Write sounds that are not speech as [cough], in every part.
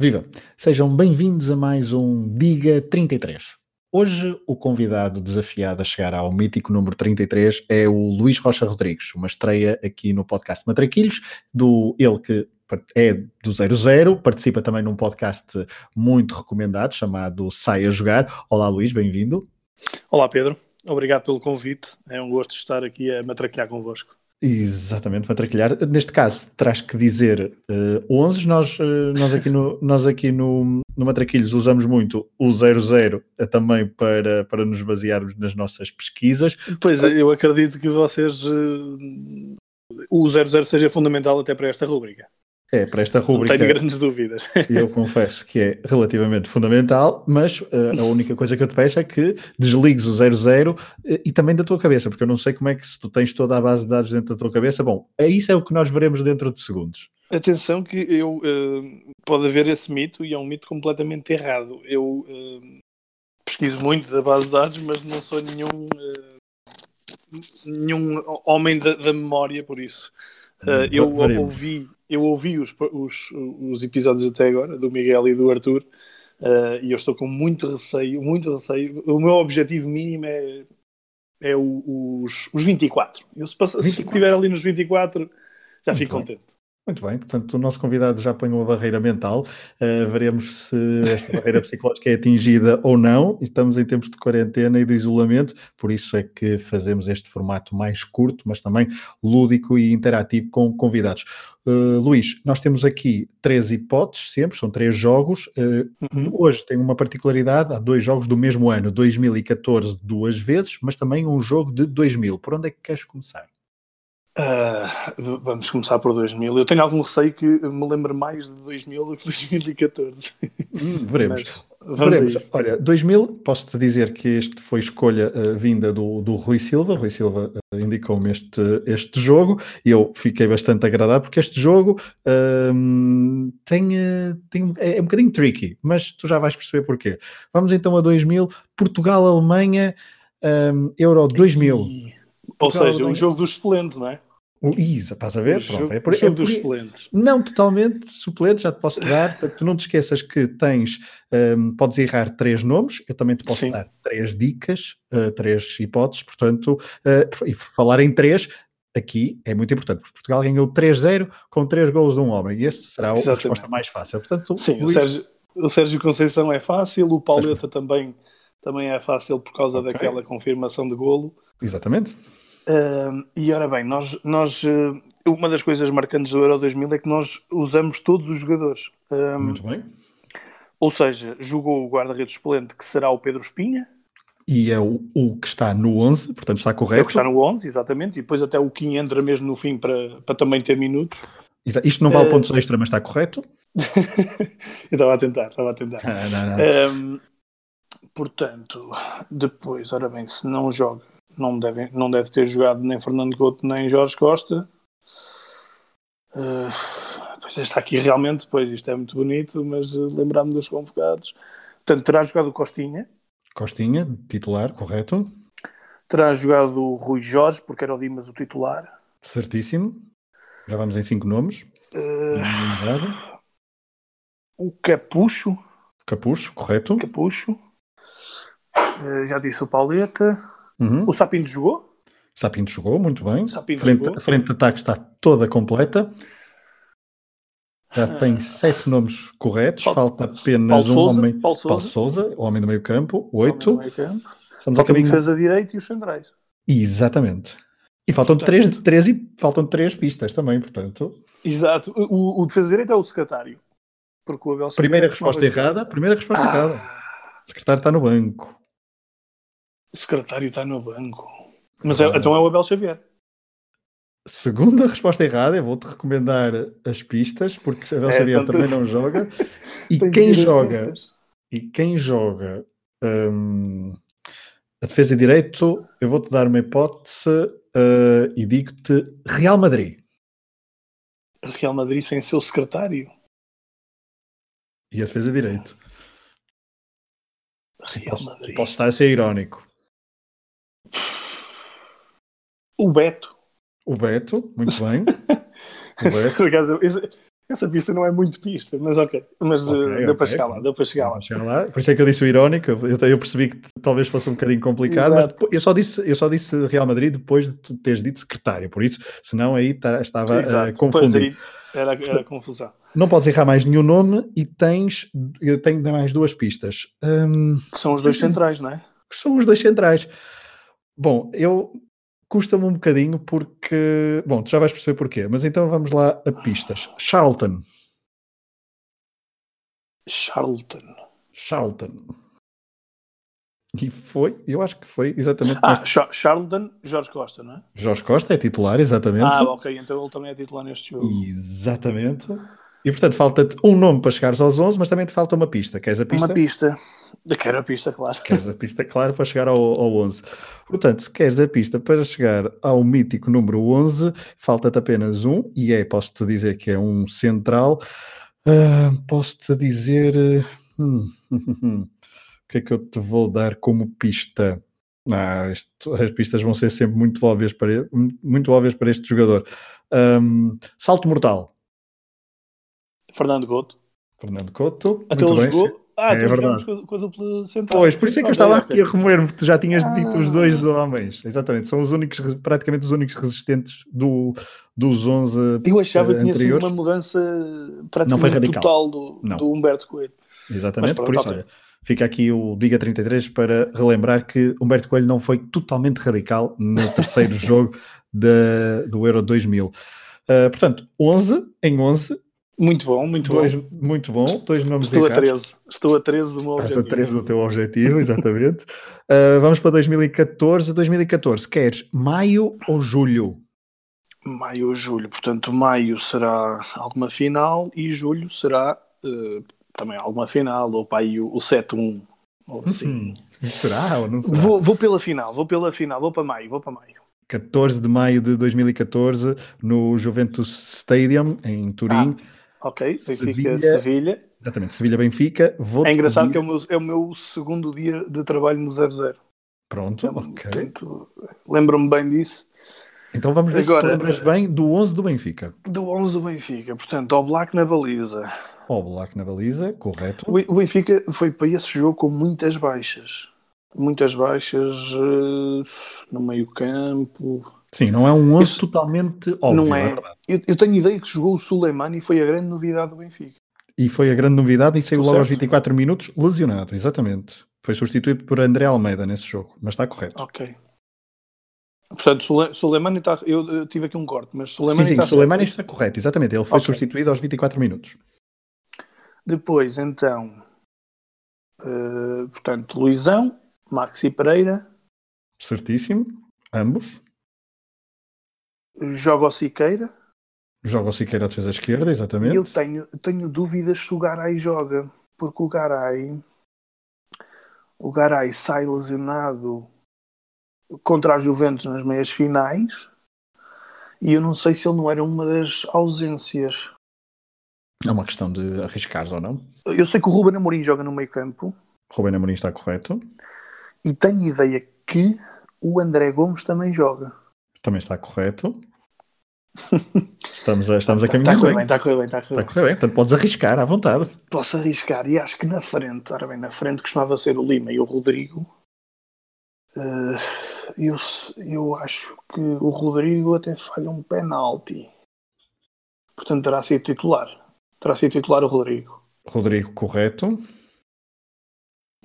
Viva! Sejam bem-vindos a mais um Diga 33. Hoje o convidado desafiado a chegar ao mítico número 33 é o Luís Rocha Rodrigues, uma estreia aqui no podcast Matraquilhos, do ele que é do 00, participa também num podcast muito recomendado chamado Sai a Jogar. Olá Luís, bem-vindo. Olá Pedro, obrigado pelo convite, é um gosto estar aqui a matraquilhar convosco. Exatamente, para traquilhar. Neste caso, terás que dizer uh, 11. Nós, uh, nós aqui, no, [laughs] nós aqui no, no Matraquilhos usamos muito o 00 uh, também para, para nos basearmos nas nossas pesquisas. Pois, eu acredito que vocês. Uh, o 00 seja fundamental até para esta rúbrica. É, para esta rubrica. Não tenho grandes dúvidas. [laughs] Eu confesso que é relativamente fundamental, mas uh, a única coisa que eu te peço é que desligues o 00 uh, e também da tua cabeça, porque eu não sei como é que se tu tens toda a base de dados dentro da tua cabeça. Bom, é isso é o que nós veremos dentro de segundos. Atenção que eu uh, pode haver esse mito e é um mito completamente errado. Eu pesquiso muito da base de dados, mas não sou nenhum nenhum homem da, da memória por isso. Uh, eu ouvi, eu ouvi os, os, os, episódios até agora, do Miguel e do Arthur, uh, e eu estou com muito receio, muito receio. O meu objetivo mínimo é, é o, os, os 24. Eu, se, passa, 24. se estiver ali nos 24, já fico contente. Muito bem, portanto, o nosso convidado já põe uma barreira mental. Uh, veremos se esta barreira psicológica é atingida ou não. Estamos em tempos de quarentena e de isolamento, por isso é que fazemos este formato mais curto, mas também lúdico e interativo com convidados. Uh, Luís, nós temos aqui três hipóteses, sempre, são três jogos. Uh, uhum. Hoje tem uma particularidade: há dois jogos do mesmo ano, 2014, duas vezes, mas também um jogo de 2000. Por onde é que queres começar? Uh, vamos começar por 2000. Eu tenho algum receio que me lembre mais de 2000 do que 2014. Hum, veremos. veremos. Olha, 2000, posso-te dizer que este foi escolha uh, vinda do, do Rui Silva. Rui Silva uh, indicou-me este, este jogo e eu fiquei bastante agradado porque este jogo tem, tem, é, é um bocadinho tricky, mas tu já vais perceber porquê. Vamos então a 2000, Portugal-Alemanha, um, Euro 2000. E... Ou seja, o jogo dos suplentes, não é? O Isa, estás a ver? O Pronto, jogo, é por, é dos suplentes. Não totalmente suplente, já te posso dar. tu não te esqueças que tens, um, podes errar três nomes, eu também te posso Sim. dar três dicas, uh, três hipóteses, portanto, uh, e falar em três, aqui é muito importante, porque Portugal ganhou 3-0 com três gols de um homem, e esse será Exatamente. a resposta mais fácil. Portanto, Sim, Luís... o, Sérgio, o Sérgio Conceição é fácil, o Pauleta também, também é fácil por causa okay. daquela confirmação de golo. Exatamente. Uh, e ora bem, nós, nós uh, uma das coisas marcantes do Euro 2000 é que nós usamos todos os jogadores. Um, Muito bem. Ou seja, jogou o guarda-redes suplente, que será o Pedro Espinha. E é o, o, que está no 11, portanto está correto. É o que está no 11, exatamente. E depois até o Kim entra mesmo no fim para, para também ter minutos. Isto não vale uh... pontos extra, mas está correto? [laughs] Eu estava a tentar, estava a tentar. Ah, não, não. Um, portanto, depois, ora bem, se não joga não deve, não deve ter jogado nem Fernando Couto nem Jorge Costa. Uh, pois está aqui realmente, pois isto é muito bonito, mas uh, lembrar-me dos convocados. Portanto, terá jogado o Costinha. Costinha, titular, correto. Terá jogado o Rui Jorge, porque era o Dimas o titular. Certíssimo. Já vamos em cinco nomes. Uh, o Capucho. Capucho, correto. Capucho. Uh, já disse o Pauleta. Uhum. O Sapinto jogou? Sapinto jogou, muito bem. Sapinto frente, jogou. A frente de ataque está toda completa. Já ah. tem sete nomes corretos, Paulo, falta apenas Paulo um Sousa, homem. Paulo Sousa. Paulo Sousa, o homem do meio campo, oito. Meio campo. Estamos falta a defesa direito e os centrais. Exatamente. E faltam três, três, e faltam três pistas também, portanto. Exato. O, o defesa direito é o secretário. Porque o Abel Primeira resposta errada. Primeira resposta ah. errada. O secretário está no banco. O secretário está no banco. Mas é, então é o Abel Xavier. Segunda resposta errada, eu vou-te recomendar as pistas, porque [laughs] Abel é, Xavier também não joga. [laughs] E quem joga, e quem joga a defesa de direito, eu vou-te dar uma hipótese uh, e digo-te Real Madrid. Real Madrid sem seu secretário. E a defesa de direito. Real posso, Madrid. Posso estar a ser irónico. O Beto. O Beto, muito bem. [laughs] Beto. essa pista não é muito pista, mas ok. Mas okay, uh, deu okay. para chegar lá, deu para chegar lá. chegar lá. Por isso é que eu disse o irónico, eu, eu percebi que talvez fosse um bocadinho complicado, mas eu só, disse, eu só disse Real Madrid depois de tu teres dito secretário, por isso, senão aí tá, estava a uh, confundir. Era, era confusão. Não podes errar mais nenhum nome e tens, eu tenho mais duas pistas. Um, que são os dois centrais, não é? Que são os dois centrais. Bom, eu custa-me um bocadinho porque. Bom, tu já vais perceber porquê, mas então vamos lá a pistas. Charlton. Charlton. Charlton. E foi, eu acho que foi exatamente. Ah, neste... Charlton, Jorge Costa, não é? Jorge Costa é titular, exatamente. Ah, ok, então ele também é titular neste jogo. Exatamente. E portanto, falta-te um nome para chegares aos 11, mas também te falta uma pista. Queres a pista? Uma pista. Quero a pista, claro. Queres a pista, claro, para chegar ao, ao 11. Portanto, se queres a pista para chegar ao mítico número 11, falta-te apenas um, e é, posso-te dizer que é um central. Uh, posso-te dizer. Hum, [laughs] o que é que eu te vou dar como pista? Ah, isto, as pistas vão ser sempre muito óbvias para, muito óbvias para este jogador. Um, salto mortal. Fernando Couto. Fernando Couto. Até ele jogou. Ah, é verdade. Com a, com a dupla central. Pois, por isso é que eu estava aqui a remoer-me. Tu já tinhas ah. dito os dois homens. Exatamente. São os únicos, praticamente os únicos resistentes do, dos 11 Eu achava que tinha sido uma mudança praticamente não foi radical. total do, não. do Humberto Coelho. Exatamente, por isso, olha, fica aqui o Diga 33 para relembrar que Humberto Coelho não foi totalmente radical no terceiro [laughs] jogo do Euro 2000. Uh, ah, portanto, 11 em 11 muito bom, muito dois, bom. Muito bom, dois nomes Estou a 13. Estou a 13 do meu Estás objetivo. a 13 do teu objetivo, [laughs] exatamente. uh, vamos para 2014. 2014, queres maio ou julho? Maio ou julho. Portanto, maio será alguma final e julho será uh, também alguma final, ou para aí o, o 7-1. Ou assim. Hum, será ou não será? Vou, vou pela final, vou pela final, vou para maio, vou para maio. 14 de maio de 2014 no Juventus Stadium em Turim. Ah Ok, Benfica, Sevilha. Exatamente, Sevilha-Benfica. É engraçado pedir... que é o, meu, é o, meu, segundo dia de trabalho no 0-0. Pronto, então, ok. Lembro-me bem disso. Então vamos ver Agora, se tu lembras bem do 11 do Benfica. Do 11 do Benfica, portanto, ao Black na baliza. Black na baliza, correto. O Benfica foi para esse jogo com muitas baixas. Muitas baixas uh, no meio campo, Sim, não é um 11 Isso, totalmente óbvio. Não é. é eu, eu, tenho ideia que jogou o Suleimani e foi a grande novidade do Benfica. E foi a grande novidade e saiu logo aos 24 minutos lesionado, exatamente. Foi substituído por André Almeida nesse jogo, mas está correto. Ok. Portanto, Sule, Suleimani está. Eu, eu, tive aqui um corte, mas Suleimani sim, sim, está. Suleimani está correto, exatamente. Ele foi okay. substituído aos 24 minutos. Depois, então. Uh, portanto, Luizão, Maxi Pereira. Certíssimo. Ambos. Joga o Siqueira. Joga o Siqueira a defesa esquerda, exatamente. E eu tenho, tenho dúvidas se o Garay joga, porque o Garay o Garay sai lesionado contra a Juventus nas meias finais e eu não sei se ele não era uma das ausências. É uma questão de arriscar ou não. Eu sei que o Ruben Amorim joga no meio campo. Ruben Amorim está correto. E tenho ideia que o André Gomes também joga. Também está correto. Estamos a, estamos a caminhar. Está a bem, está a correr bem. Está a correr, está a correr bem. Portanto, podes arriscar à vontade. Posso arriscar. E acho que na frente, ora bem, na frente costumava ser o Lima e o Rodrigo. Uh, eu, eu acho que o Rodrigo até falha um penalti. Portanto, terá sido titular. Terá sido titular o Rodrigo. Rodrigo, correto.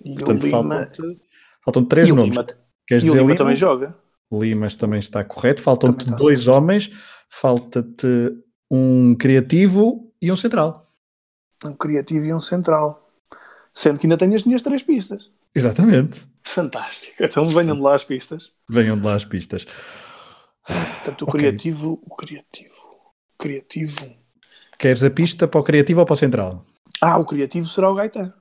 E Portanto, Lima... faltam-te faltam três nomes. Lima... Queres e dizer o Lima, Lima também joga. Limas também está correto. Faltam-te dois certo. homens, falta-te um criativo e um central. Um criativo e um central. Sendo que ainda tenho as minhas três pistas. Exatamente. Fantástico. Então venham de lá as pistas. Venham de lá as pistas. Portanto, o okay. criativo, o criativo, o criativo. Queres a pista para o criativo ou para o central? Ah, o criativo será o Gaetan.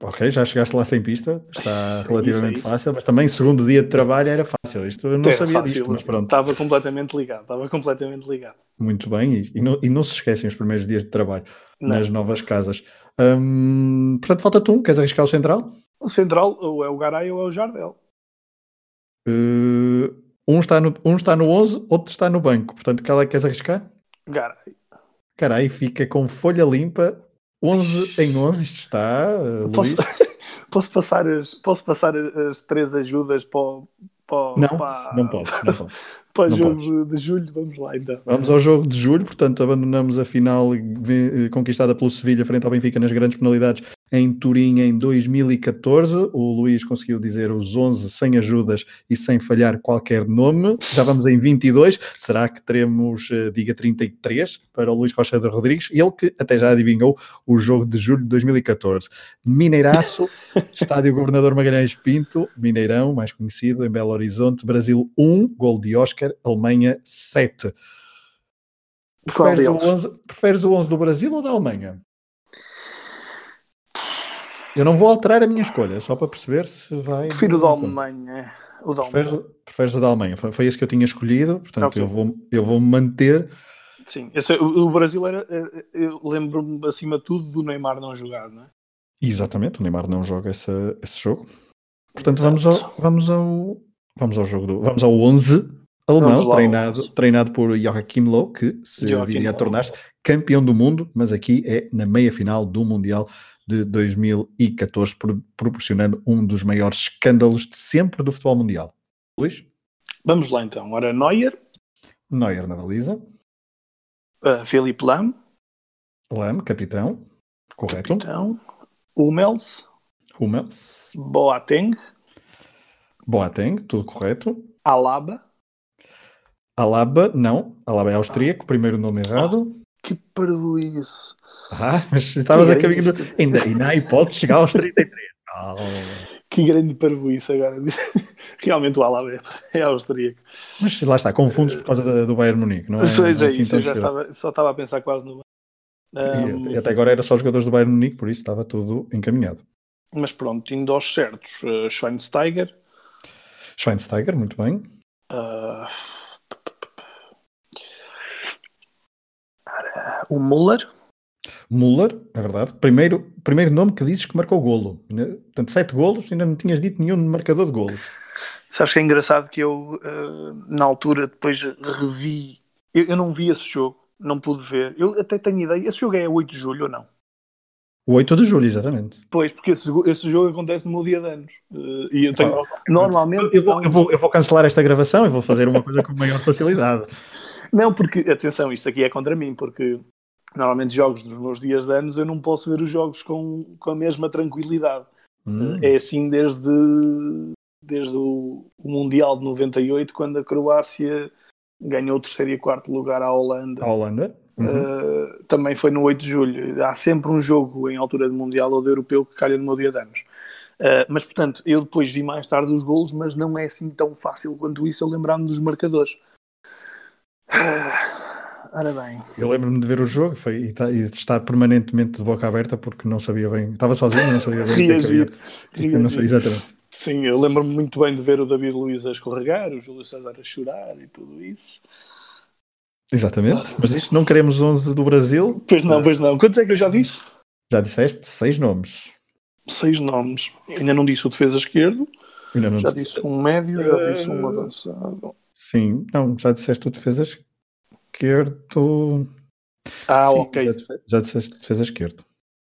Ok, já chegaste lá sem pista, está [laughs] relativamente isso, é fácil, mas também segundo dia de trabalho era fácil. Isto eu não sabia fácil, disto, mas pronto. Estava completamente ligado, estava completamente ligado. Muito bem, e, e, não, e não, se esquecem os primeiros dias de trabalho não. nas novas casas. Hum, portanto, falta-te um, queres arriscar o central? O central ou é o Garay ou é o Jardel. Uh, um, está no, um está no 11, outro está no banco, portanto, qual é que queres arriscar? Garay. Carai, fica com folha limpa, 11 [laughs] em 11, isto está. Uh, posso, [laughs] posso, passar as, posso passar as três ajudas para, para, não, para, não posso, não posso. [laughs] para o jogo de julho, vamos lá então. Vamos ao jogo de julho, portanto, abandonamos a final eh, conquistada pelo Sevilha frente ao Benfica nas grandes penalidades em Turim em 2014. O Luís conseguiu dizer os 11 sem ajudas e sem falhar qualquer nome. Já vamos em 22. Será que teremos, uh, diga 33 para o Luís Rocha de Rodrigues? Ele que até já adivinhou o jogo de julho de 2014. Mineiraço, [laughs] Estádio Governador Magalhães Pinto, Mineirão, mais conhecido, em Belo Horizonte, Brasil 1, gol de Oscar, Alemanha 7. Preferes o, 11, preferes o 11 do Brasil ou da Alemanha? Eu não vou alterar a minha escolha, só para perceber se vai. Prefiro o da Alemanha. O da preferes, preferes o da Alemanha? Foi, esse que eu tinha escolhido, portanto okay. eu, vou, eu vou manter. Sim, esse, o, o Brasil era. Eu lembro-me acima de tudo do Neymar não jogar, não é? Exatamente, o Neymar não joga esse, esse jogo. Portanto, vamos ao, vamos ao. Vamos ao jogo do. Vamos ao 11 alemão, treinado, treinado por Joachim Low, que se Joachim viria a tornar-se campeão do mundo, mas aqui é na meia final do Mundial de 2014, proporcionando um dos maiores escândalos de sempre do futebol mundial. Luís? Vamos lá então. Ora, Neuer. Neuer na baliza. Uh, Felipe Lam. Lam, capitão. Correto. Capitão. Hummels. Hummels. Boateng. Boateng, tudo correto. Alaba. Alaba, não. Alaba é austríaco, primeiro nome errado. Oh, que parvoíce. Ah, mas estavas a caminho. Do... Ainda, ainda há hipótese chegar aos [laughs] 33. Oh. Que grande parvoíce agora. [laughs] Realmente o Alaba é, é austríaco. Mas lá está, confundes por causa do Bayern Munique, não é? Pois é, assim isso, eu já estava, só estava a pensar quase no. Um... E, até agora era só jogadores do Bayern Munique, por isso estava tudo encaminhado. Mas pronto, indo aos certos, uh, Schweinsteiger. Schweinsteiger, muito bem. Uh... O Muller. Muller, é verdade. Primeiro, primeiro nome que dizes que marcou golo. Né? Portanto, sete golos, ainda não tinhas dito nenhum marcador de golos. Sabes que é engraçado que eu, uh, na altura, depois revi. Eu, eu, não vi esse jogo, não pude ver. Eu até tenho ideia. Esse jogo é 8 de julho ou não? O 8 de julho, exatamente. Pois, porque esse, esse jogo acontece no meu dia de anos. Uh, e eu tenho. Ah, normalmente. Eu vou, eu, vou, eu vou cancelar esta gravação e vou fazer uma coisa com maior facilidade. [laughs] Não, porque, atenção, isto aqui é contra mim, porque normalmente jogos dos meus dias de anos eu não posso ver os jogos com, com a mesma tranquilidade. Hum. É assim desde, desde o, o, Mundial de 98, quando a Croácia ganhou o terceiro e quarto lugar à Holanda. A Holanda? Uhum. Uh, também foi no 8 de julho. Há sempre um jogo em altura de Mundial ou de Europeu que calha no meu dia de anos. Uh, mas portanto, eu depois vi mais tarde os golos, mas não é assim tão fácil quanto isso eu lembrar-me dos marcadores. Ah, ora bem. Eu lembro-me de ver o jogo foi, e, tá, e, estar permanentemente de boca aberta porque não sabia bem. Estava sozinho, não sabia bem reagir, o que, é não sabia exatamente. Sim, eu lembro-me muito bem de ver o David Luiz a escorregar, o Júlio César a chorar e tudo isso. Exatamente, mas isto não queremos 11 do Brasil. Pois não, pois não. Quantos é que eu já disse? Já disseste seis nomes. Seis nomes. Ainda não disse o defesa esquerdo. já disse. disse um médio, já disse um avançado. Sim, não, já disseste o defesa esquerdo. Ah, Sim, ok. Já, já disseste defesa esquerdo.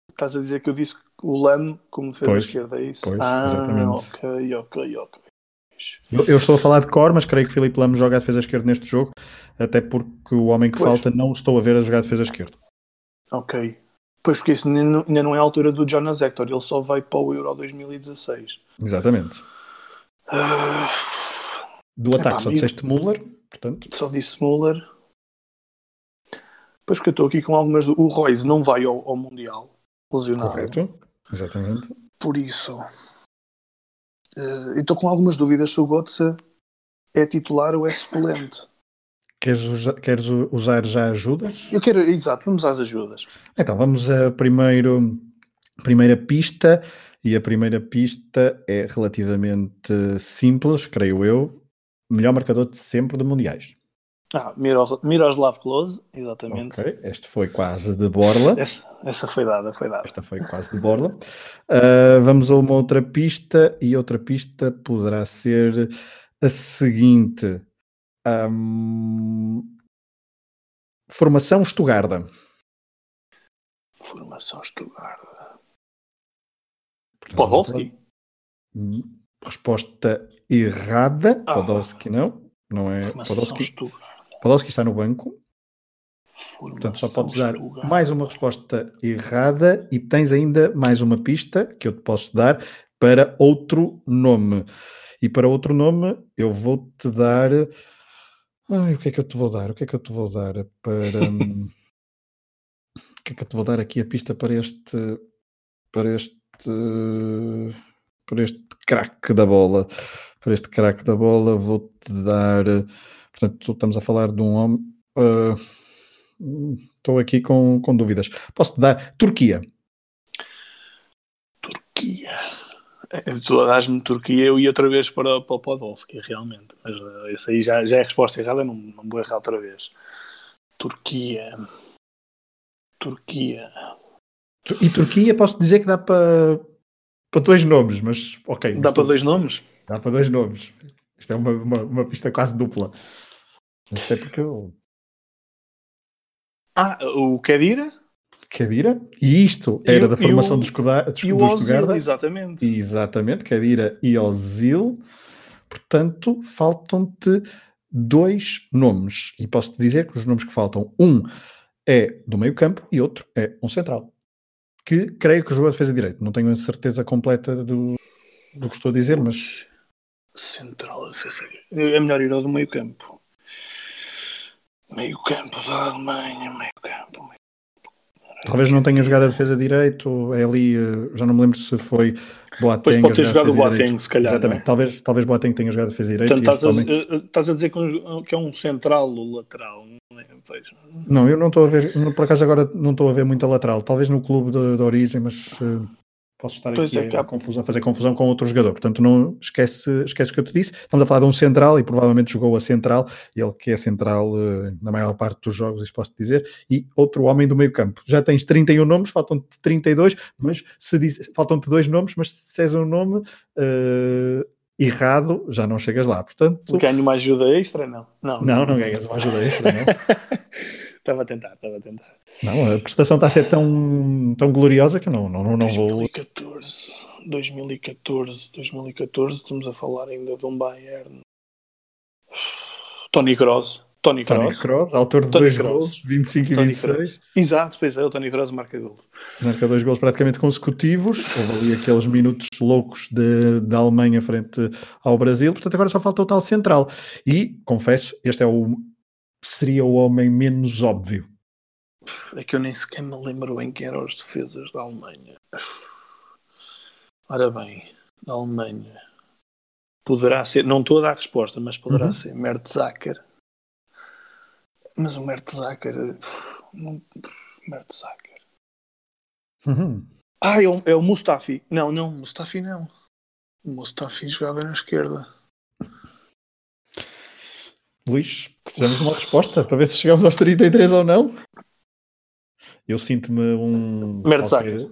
Estás a dizer que eu disse o Lam como defesa pois, esquerda, é isso? Pois, ah, exatamente. ok, ok, ok. Eu, eu, estou a falar de cor, mas creio que Filipe Lamo joga a defesa esquerda neste jogo, até porque o homem que pois. falta não estou a ver a jogar a defesa esquerda. Ok. Pois porque isso ainda não é a altura do Jonas Hector, ele só vai para o Euro 2016. Exatamente. Uh... Do ataque Epá, só disseste Muller, portanto. Só disse Muller. Pois que eu estou aqui com algumas. O Royce não vai ao, ao Mundial, lesionado. Correto, exatamente. Por isso. Uh, estou com algumas dúvidas se o Götze é titular ou é suplente. Queres, usa, queres usar já ajudas? Eu quero, exato, vamos às ajudas. Então, vamos a primeiro, primeira pista, e a primeira pista é relativamente simples, creio eu, melhor marcador de sempre de mundiais. Ah, Miroslav Klose, exatamente. Ok, este foi quase de borla. [laughs] Essa, essa foi dada, foi dada. Esta foi quase de borla. Uh, vamos a uma outra pista e outra pista poderá ser a seguinte. Um, formação Estugarda. Formação Stuttgart. Podolski? Resposta errada. Ah. Podolski não. Não é Podolski. Podolski está no banco. Formação Portanto, só podes dar mais uma resposta errada e tens ainda mais uma pista que eu te posso dar para outro nome. E para outro nome, eu vou-te dar. Ai, o que é que eu te vou dar? O que é que eu te vou dar para. Hum, [laughs] o que é que eu te vou dar aqui a pista para este. Para este. Para este craque da bola. Para este craque da bola, vou-te dar. Portanto, estamos a falar de um homem. Uh, estou aqui com, com dúvidas. Posso-te dar Turquia. Turquia. Tu dás-me Turquia, eu ia outra vez para, para o Podolski, realmente. Mas uh, esse aí já, já é a resposta errada, não, não vou errar outra vez. Turquia. Turquia. E Turquia, posso dizer que dá para, para dois nomes, mas ok. Dá para dois nomes? Dá para dois nomes. Isto é uma, uma, uma pista quase dupla. Não sei porque eu. Ah, o Kedira? Kedira, e isto era e, da formação o, dos, dos, e o dos Ozil, Exatamente. Exatamente, Kedira e Ozil. Portanto, faltam-te dois nomes. E posso-te dizer que os nomes que faltam, um é do meio campo e outro é um central. Que creio que jogou a defesa direito. Não tenho a certeza completa do, do que estou a dizer, mas... Central, a defesa É melhor ir ao do meio campo. Meio campo da Alemanha, meio campo, meio Talvez não tenha jogado a defesa direito, é ali, eh, já não me lembro se foi Boateng. Pois pode ter jogado o Boateng, se calhar. Exatamente, é? talvez, talvez Boateng tenha jogado a defesa direito. Portanto, estás, a, também... Eh, estás a dizer que é um central ou lateral, não é? Não, eu não estou a ver, por acaso agora não estou a ver muita lateral, talvez no clube de, de origem, mas uh, posso estar pois aqui é, a, a, confusão, a fazer confusão com outro jogador. Portanto, não esquece, esquece o que eu te disse. Estamos a falar de um central e provavelmente jogou a central, ele que é central uh, na maior parte dos jogos, isso posso dizer, e outro homem do meio campo. Já tens 31 nomes, faltam-te 32, mas se diz, faltam-te dois nomes, mas se disseres um nome uh, errado, já não chegas lá. Portanto, ganho uma ajuda extra, não? Não, não, não ganhas uma ajuda extra, não. [laughs] Estava a tentar, estava a tentar. Não, a prestação está a ser tão, tão gloriosa que não, não, não 2014, vou. 2014, 2014, estamos a falar ainda de um Bayern. Tony Kroos. Tony Kroos. Tony Kroos, autor de Tony dois Kroos. gols, 25 Tony e 26. Kroos. Exato, pois é, o Tony Kroos marca gols. Marca dois gols praticamente consecutivos. Houve ali aqueles minutos loucos da Alemanha frente ao Brasil. Portanto, agora só falta o tal central. E, confesso, este é o seria o homem menos óbvio? É que eu nem sequer me lembro em quem eram as defesas da Alemanha. Ora bem, da Alemanha. Poderá ser, não estou a dar resposta, mas poderá uhum. ser Mertzacker. Mas o Mertzacker. Não, Mertzacker. Uhum. Ah, é o, é o Mustafi. Não, não, Mustafi não. O Mustafi jogava na esquerda. Luís, precisamos de uma resposta para ver se chegamos aos 33 ou não. Eu sinto-me um. Mertzacker.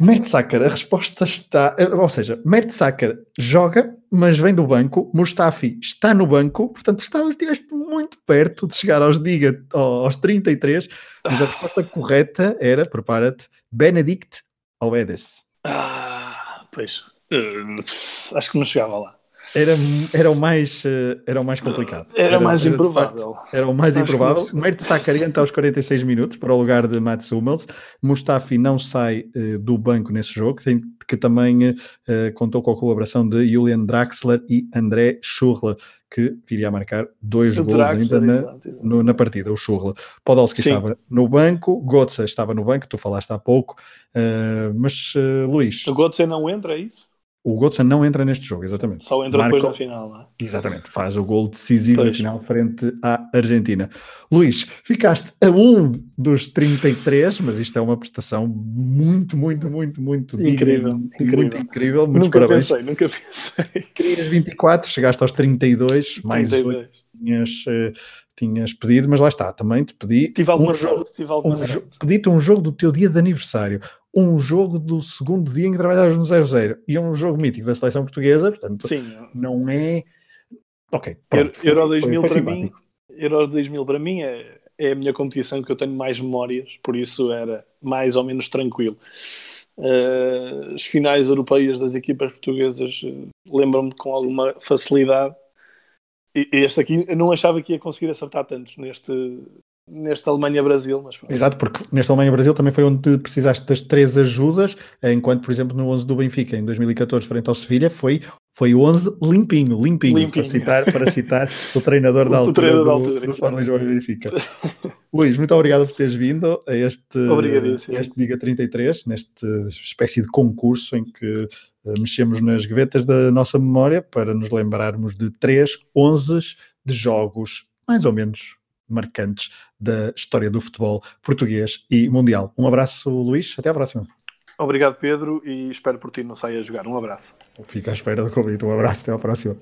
Mertzacker, a resposta está. Ou seja, Mertzacker joga, mas vem do banco. Mustafi está no banco, portanto estiveste muito perto de chegar aos, diga, aos 33, mas a resposta correta era, prepara-te, Benedict Oedes. Ah, pois. Uh, acho que não chegava lá. Era, era, o mais, eh, era o mais complicado. Era, era mais era, improvável. Facto, era o mais Acho improvável. Mert Sakari entra aos 46 minutos para o lugar de Mats Hummels. Mustafi não sai uh, do banco nesse jogo, que, que também uh, contou com a colaboração de Julian Draxler e André Schurla, que viria a marcar dois gols ainda na, no, na partida, o Schurla. Podolski Sim. estava no banco, Gotze estava no banco, tu falaste há pouco, uh, mas Luís... O Gotze não entra, é isso? O Götze não entra neste jogo, exatamente. Só entra Marco, depois na final, não é? Exatamente, faz o gol decisivo pois. na final frente à Argentina. Luís, ficaste a um dos 33, mas isto é uma prestação muito, muito, muito, muito incrível. Digna, incrível. Muito incrível. nunca parabéns. pensei, nunca [laughs] pensei. Querias 24, chegaste aos 32, 32. mais 8 tinhas, uh, tinhas pedido, mas lá está, também te pedi. Tive algum um jogo, tive alguma um, Pedi-te um jogo do teu dia de aniversário um jogo do segundo dia em que trabalhavas no 0-0 e um jogo mítico da seleção portuguesa, portanto, Sim. não é. Ok, pronto, Euro, Euro 2000 foi, foi para mim, Euro 2000 para mim é, é a minha competição que eu tenho mais memórias, por isso era mais ou menos tranquilo. Uh, as finais europeias das equipas portuguesas uh, lembram-me com alguma facilidade. E este aqui eu não achava que ia conseguir acertar tantos neste, neste Alemanha-Brasil. Mas... Exato, porque neste Alemanha-Brasil também foi onde precisaste das três ajudas, enquanto, por exemplo, no 11 do Benfica, em 2014, frente ao Sevilha, foi, foi 11 limpinho, limpinho, limpinho. Para, citar, para citar [laughs] o treinador da altura, o treinador do, da altura, do, Lisboa e Benfica. [laughs] Luís, muito obrigado por teres vindo a este, este Diga 33, neste espécie de concurso em que mexemos nas gavetas da nossa memória para nos lembrarmos de três 11 de jogos mais ou menos marcantes da história do futebol português e mundial. Um abraço, Luís, até à próxima. Obrigado, Pedro, e espero por ti não saia a jogar. Um abraço. Fico à espera do convite. Um abraço, até à próxima.